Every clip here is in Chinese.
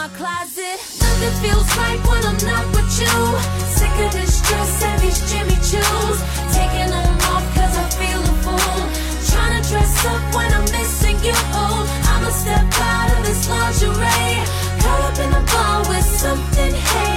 My closet. Nothing feels right when I'm not with you. Sick of this dress and these Jimmy Choos. Taking them off cause I feel a fool trying to dress up when I'm missing you. Oh, I'ma step out of this lingerie. Caught up in the bar with something haze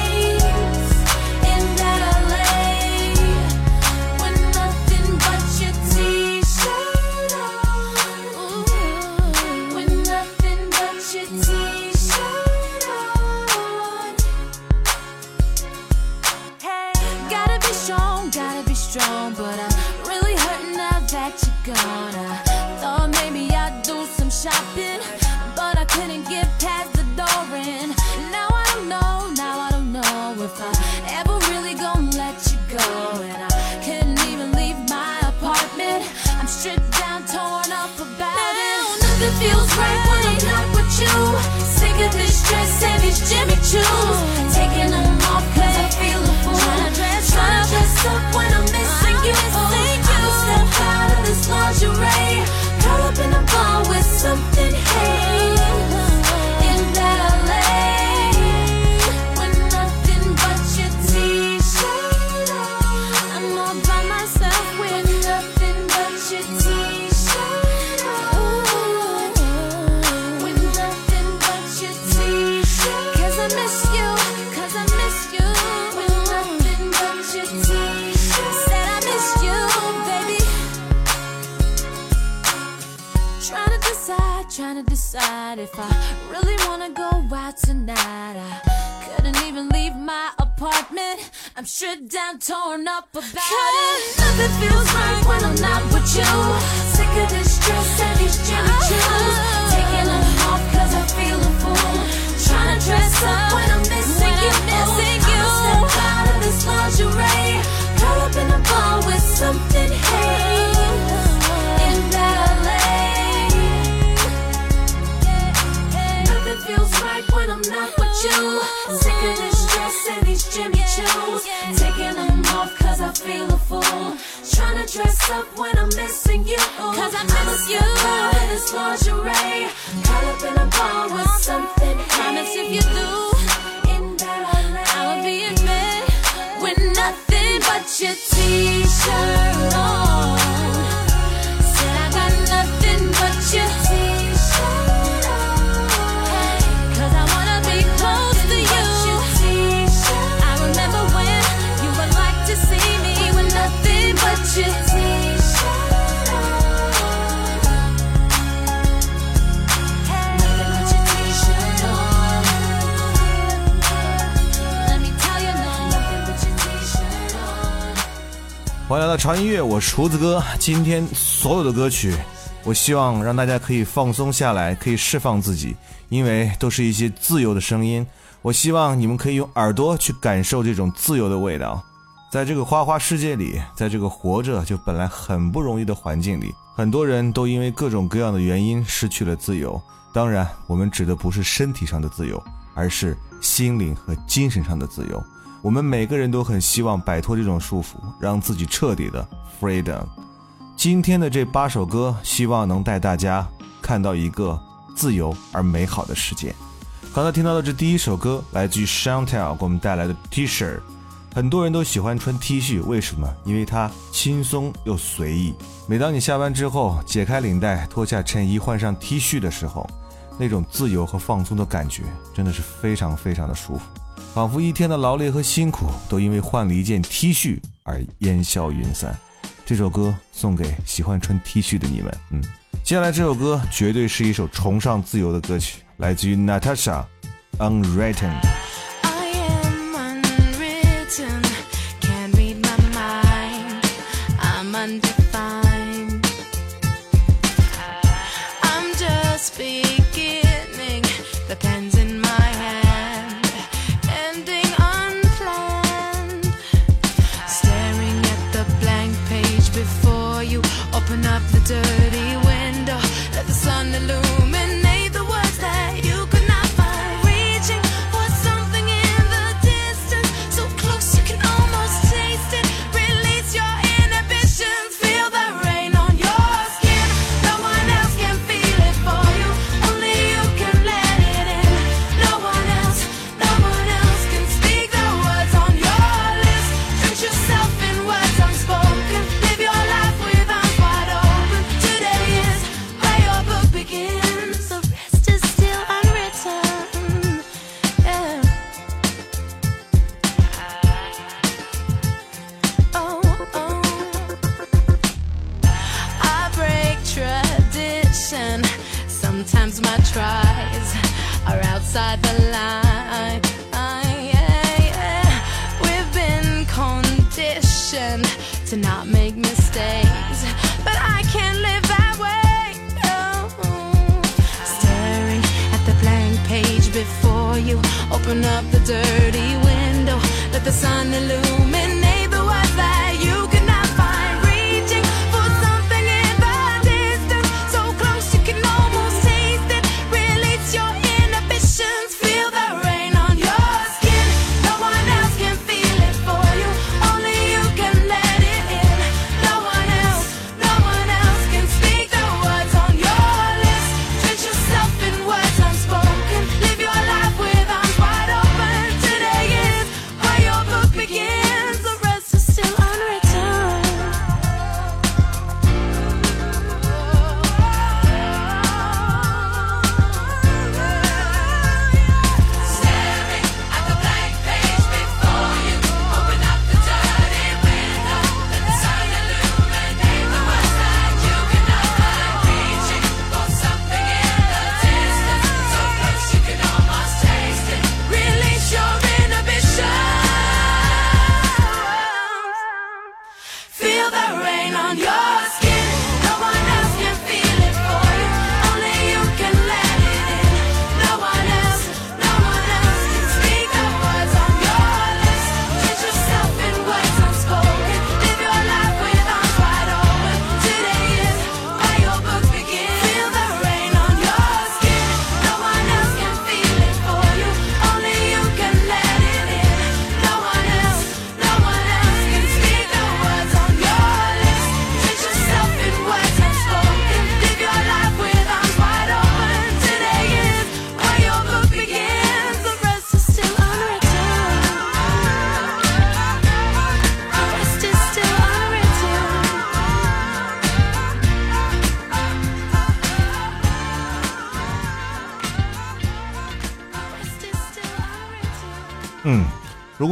you. Sick of this dress and these Jimmy Choos. Taking them off cause I feel a fool. Trying to dress, trying to dress up when I'm missing you. Oh, I'ma step out of this lingerie. Caught up in a bar with something haze. Out tonight. I couldn't even leave my apartment. I'm stripped down, torn up about it. Nothing feels right when I'm not with you. Sick of this dress and these Jimmy Choos. Taking them off cause I feel a fool. Trying to dress up when I'm missing you. Missing you. I'ma step out of this lingerie. Caught up in a bar with something haze. When I'm not with you. Sick of this dress and these Jimmy Choos. Taking them off cause I feel a fool. Trying to dress up when I'm missing you. Cause I miss you. In this lingerie. Caught up in a bar with something. Promise if you do. In that I'll be in bed with nothing but your t-shirt on. 欢迎来到潮音乐，我是厨子哥。今天所有的歌曲，我希望让大家可以放松下来，可以释放自己，因为都是一些自由的声音。我希望你们可以用耳朵去感受这种自由的味道。在这个花花世界里，在这个活着就本来很不容易的环境里，很多人都因为各种各样的原因失去了自由。当然，我们指的不是身体上的自由，而是心灵和精神上的自由。我们每个人都很希望摆脱这种束缚，让自己彻底的 freedom。今天的这八首歌，希望能带大家看到一个自由而美好的世界。刚才听到的这第一首歌来自于 Chantel 给我们带来的 T-shirt。很多人都喜欢穿 T 恤，为什么？因为它轻松又随意。每当你下班之后解开领带、脱下衬衣、换上 T 恤的时候，那种自由和放松的感觉真的是非常非常的舒服，仿佛一天的劳累和辛苦都因为换了一件 T 恤而烟消云散。这首歌送给喜欢穿 T 恤的你们。嗯，接下来这首歌绝对是一首崇尚自由的歌曲，来自于 Natasha，Unwritten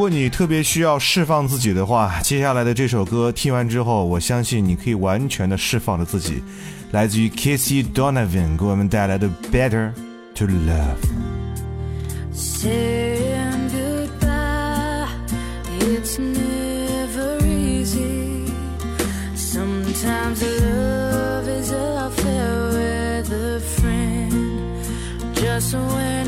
果你特别需要释放自己的话，接下来的这首歌听完之后，我相信你可以完全的释放着自己。来自于 Casey Donovan 给我们带来的《Better to Love》。Sometimes love is a affair with a friend. Just when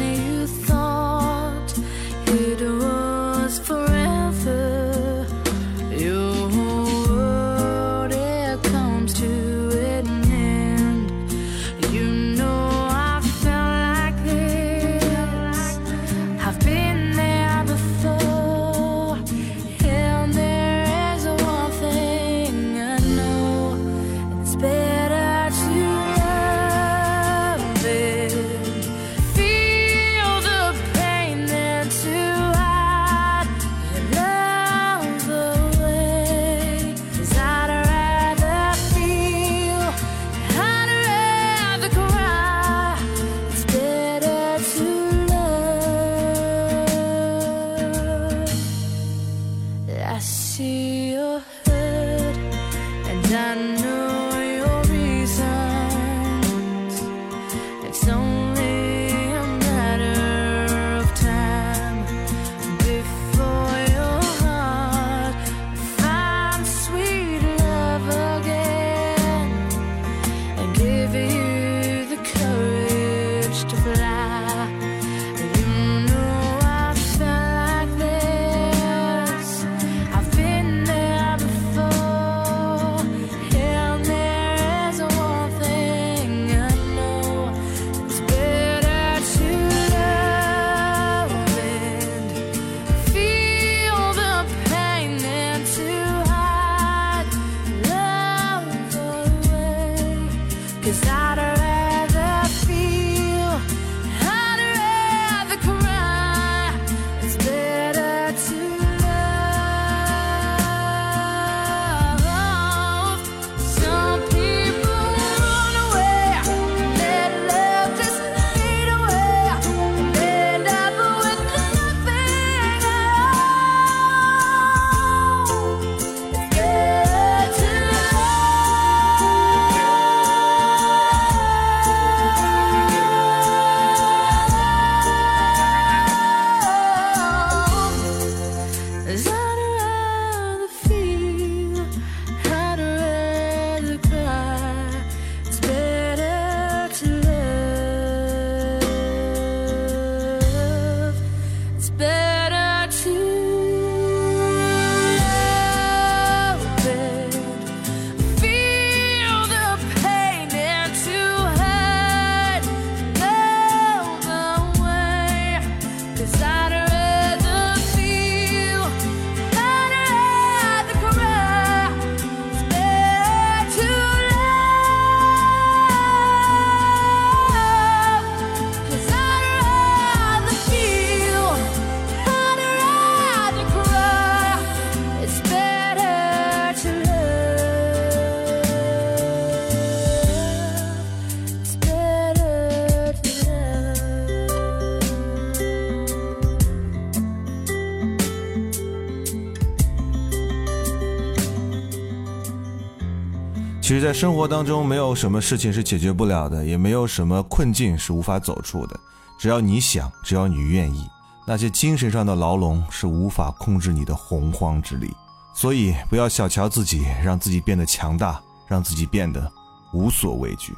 在生活当中，没有什么事情是解决不了的，也没有什么困境是无法走出的。只要你想，只要你愿意，那些精神上的牢笼是无法控制你的洪荒之力。所以，不要小瞧自己，让自己变得强大，让自己变得无所畏惧。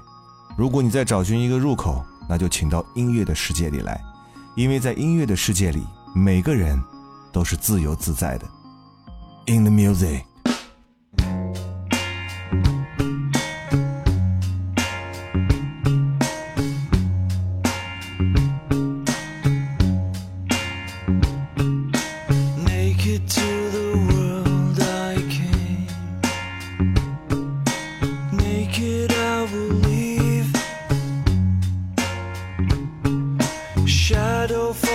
如果你在找寻一个入口，那就请到音乐的世界里来，因为在音乐的世界里，每个人都是自由自在的。In the music。shadow falls.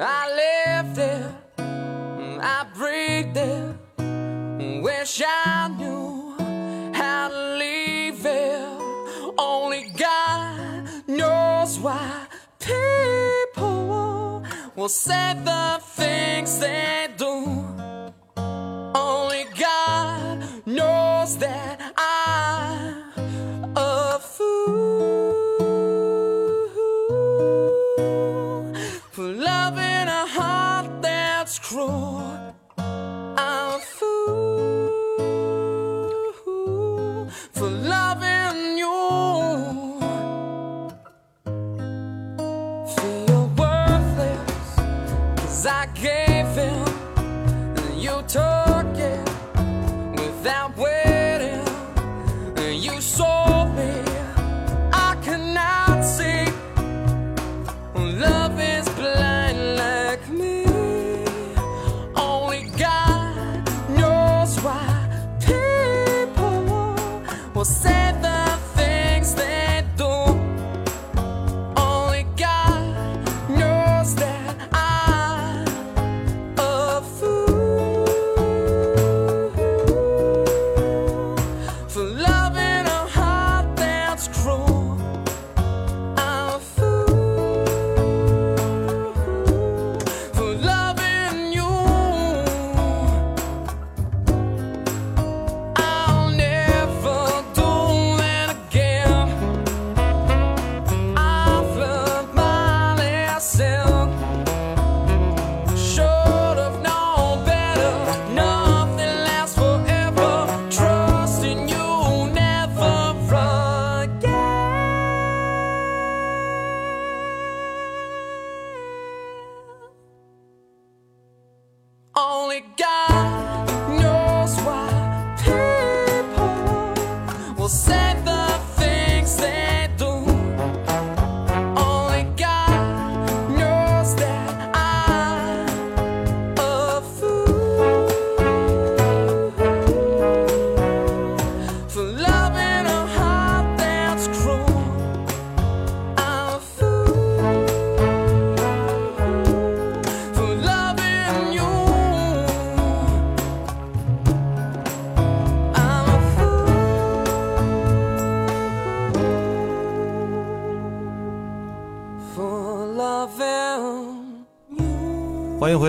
I live there, I breathed it. Wish I knew how to leave it. Only God knows why people will say the things they gave him and you took it without waiting. You sold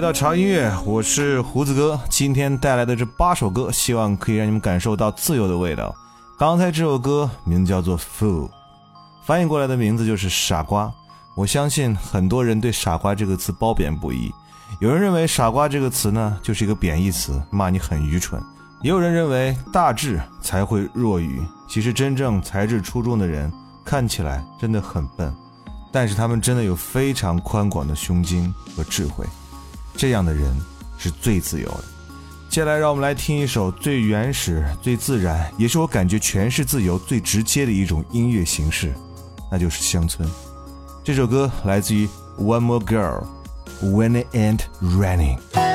到潮音乐，我是胡子哥。今天带来的这八首歌，希望可以让你们感受到自由的味道。刚才这首歌名字叫做《Fool》，翻译过来的名字就是傻瓜。我相信很多人对“傻瓜”这个词褒贬不一。有人认为“傻瓜”这个词呢就是一个贬义词，骂你很愚蠢；也有人认为大智才会若愚。其实真正才智出众的人，看起来真的很笨，但是他们真的有非常宽广的胸襟和智慧。这样的人是最自由的。接下来，让我们来听一首最原始、最自然，也是我感觉诠释自由最直接的一种音乐形式，那就是乡村。这首歌来自于 One More Girl，When It Ain't Running。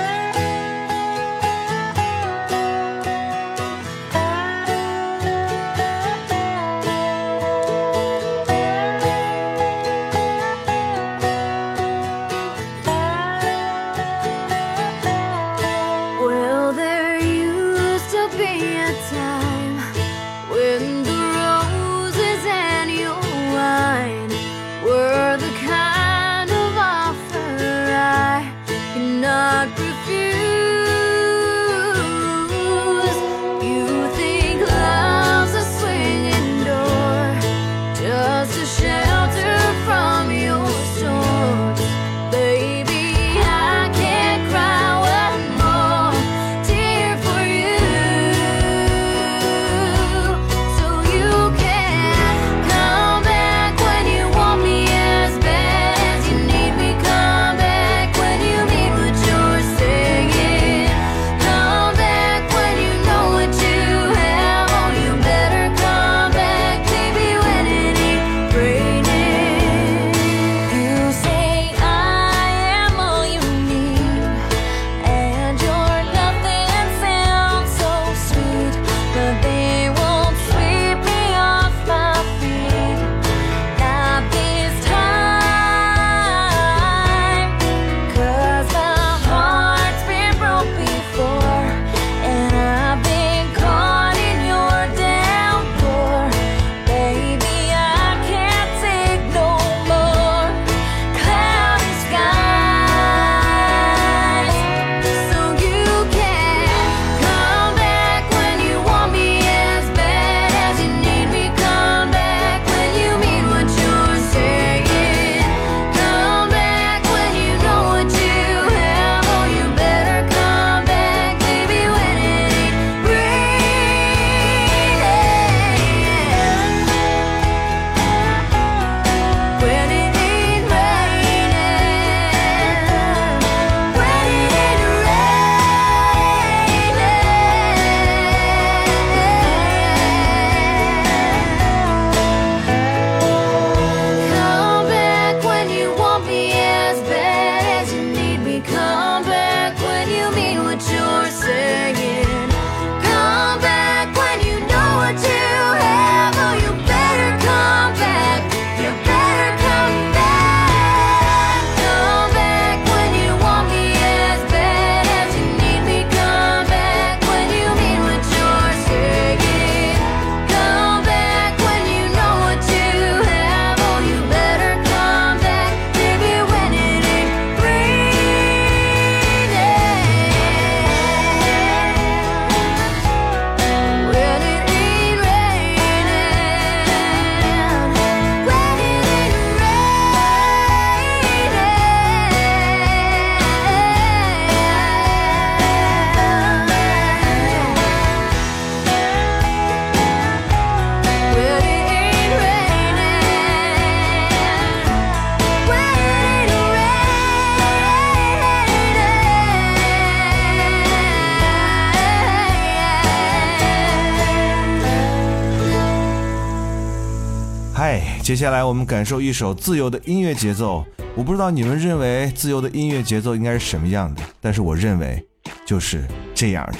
嗨，接下来我们感受一首自由的音乐节奏。我不知道你们认为自由的音乐节奏应该是什么样的，但是我认为就是这样的。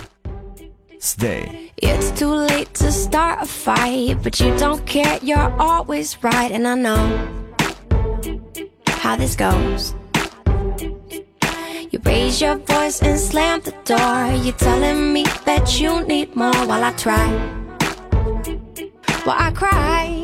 Stay。It's too late to start a fight, but you don't care, you're always right, and I know how this goes. You raise your voice and slam the door. You're telling me that you need more while I try. While I cry.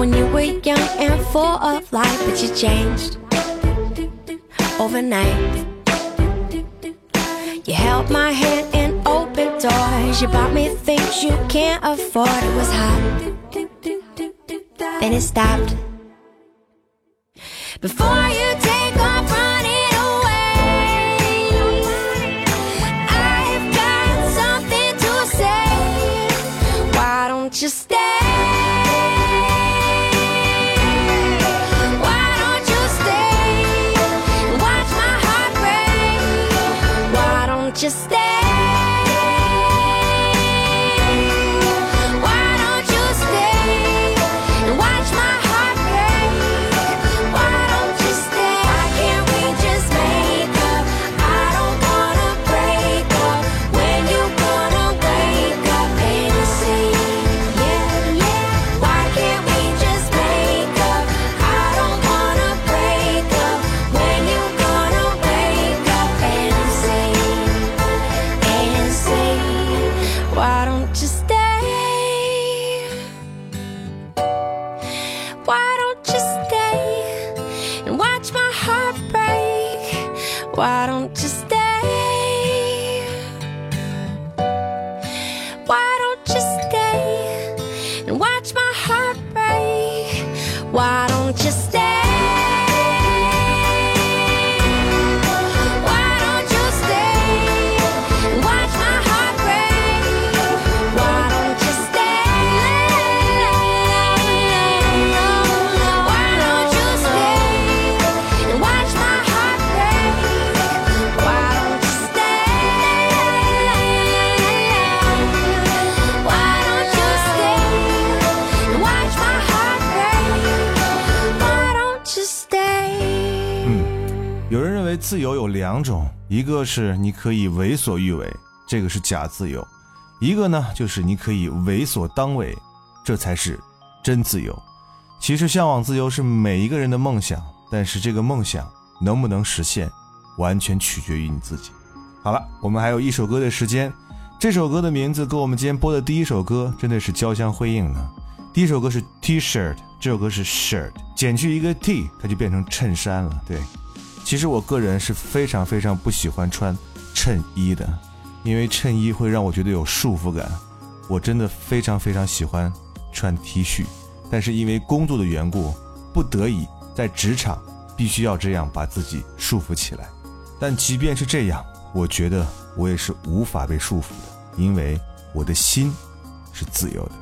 When you were young and full of life, but you changed overnight. You held my hand and opened doors. You bought me things you can't afford. It was hot, then it stopped. Before you 两种，一个是你可以为所欲为，这个是假自由；一个呢，就是你可以为所当为，这才是真自由。其实，向往自由是每一个人的梦想，但是这个梦想能不能实现，完全取决于你自己。好了，我们还有一首歌的时间，这首歌的名字跟我们今天播的第一首歌真的是交相辉映呢。第一首歌是 T-shirt，这首歌是 shirt，减去一个 T，它就变成衬衫了。对，其实我个人是非常非常不喜欢穿衬衣的，因为衬衣会让我觉得有束缚感。我真的非常非常喜欢穿 T 恤，但是因为工作的缘故，不得已在职场必须要这样把自己束缚起来。但即便是这样，我觉得我也是无法被束缚的，因为我的心是自由的。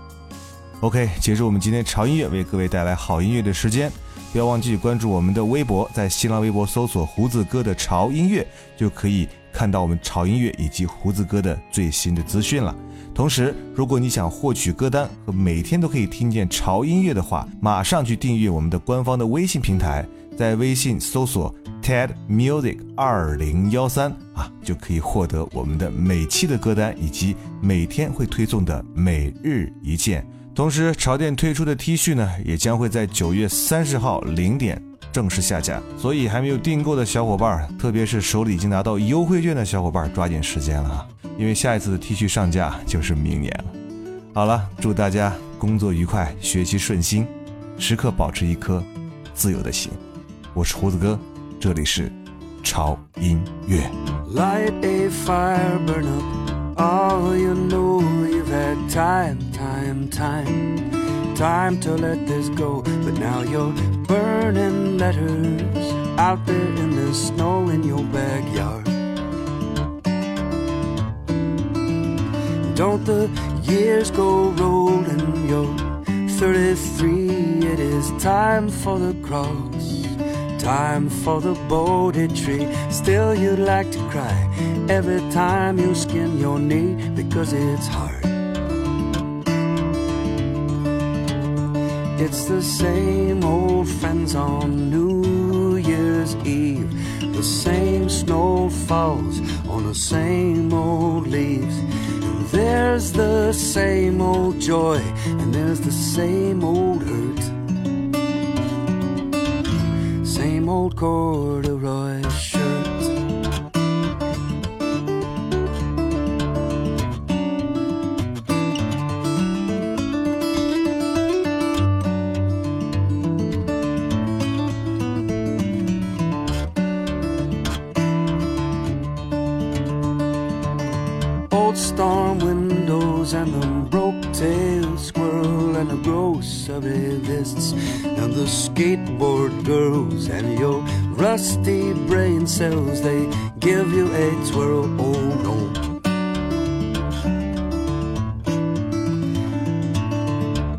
OK，结束我们今天潮音乐为各位带来好音乐的时间，不要忘记关注我们的微博，在新浪微博搜索“胡子哥的潮音乐”，就可以看到我们潮音乐以及胡子哥的最新的资讯了。同时，如果你想获取歌单和每天都可以听见潮音乐的话，马上去订阅我们的官方的微信平台，在微信搜索 TED Music 二零幺三啊，就可以获得我们的每期的歌单以及每天会推送的每日一件。同时，潮店推出的 T 恤呢，也将会在九月三十号零点正式下架。所以还没有订购的小伙伴，特别是手里已经拿到优惠券的小伙伴，抓紧时间了啊！因为下一次的 T 恤上架就是明年了。好了，祝大家工作愉快，学习顺心，时刻保持一颗自由的心。我是胡子哥，这里是潮音乐。Light a fire, burn up all you know you've had time, time, time. Time to let this go, but now you're burning letters out there in the snow in your backyard. Don't the years go rolling? You're 33, it is time for the cross. Time for the Bodhi tree. Still, you'd like to cry every time you skin your knee because it's hard. It's the same old friends on New Year's Eve. The same snow falls on the same old leaves. And there's the same old joy, and there's the same old hurt. old chord girls and your rusty brain cells they give you a twirl. Oh no.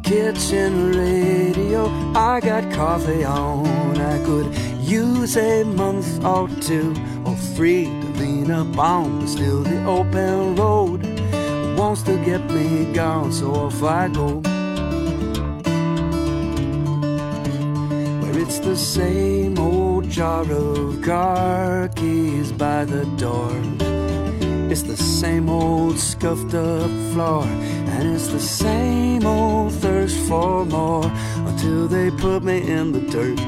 Kitchen radio, I got coffee on. I could use a month or two or three to lean up on, but still the open road wants to get me gone. So off I go. It's the same old jar of car keys by the door. It's the same old scuffed up floor, and it's the same old thirst for more until they put me in the dirt.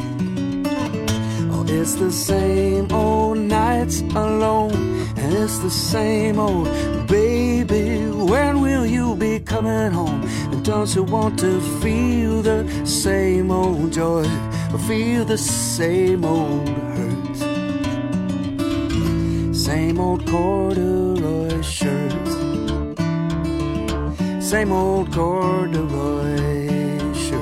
Oh, it's the same old nights alone, and it's the same old baby. When will you be coming home? And don't you want to feel the same old joy, or feel the same old hurt? Same old corduroy shirt. Same old corduroy shirt.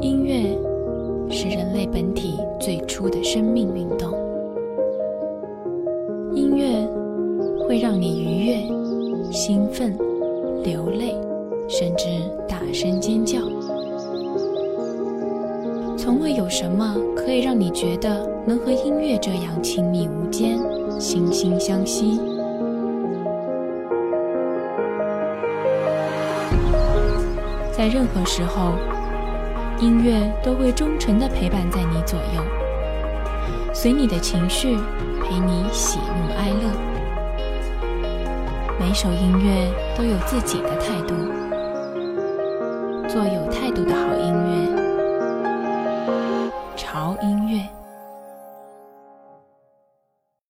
音乐是人类本体最初的生命运动。音乐会让你愉悦、兴奋、流泪，甚至声尖叫。从未有什么可以让你觉得能和音乐这样亲密无间、惺惺相惜。在任何时候，音乐都会忠诚地陪伴在你左右，随你的情绪，陪你喜怒哀乐。每首音乐都有自己的态度，做有态度的好音乐，潮音乐。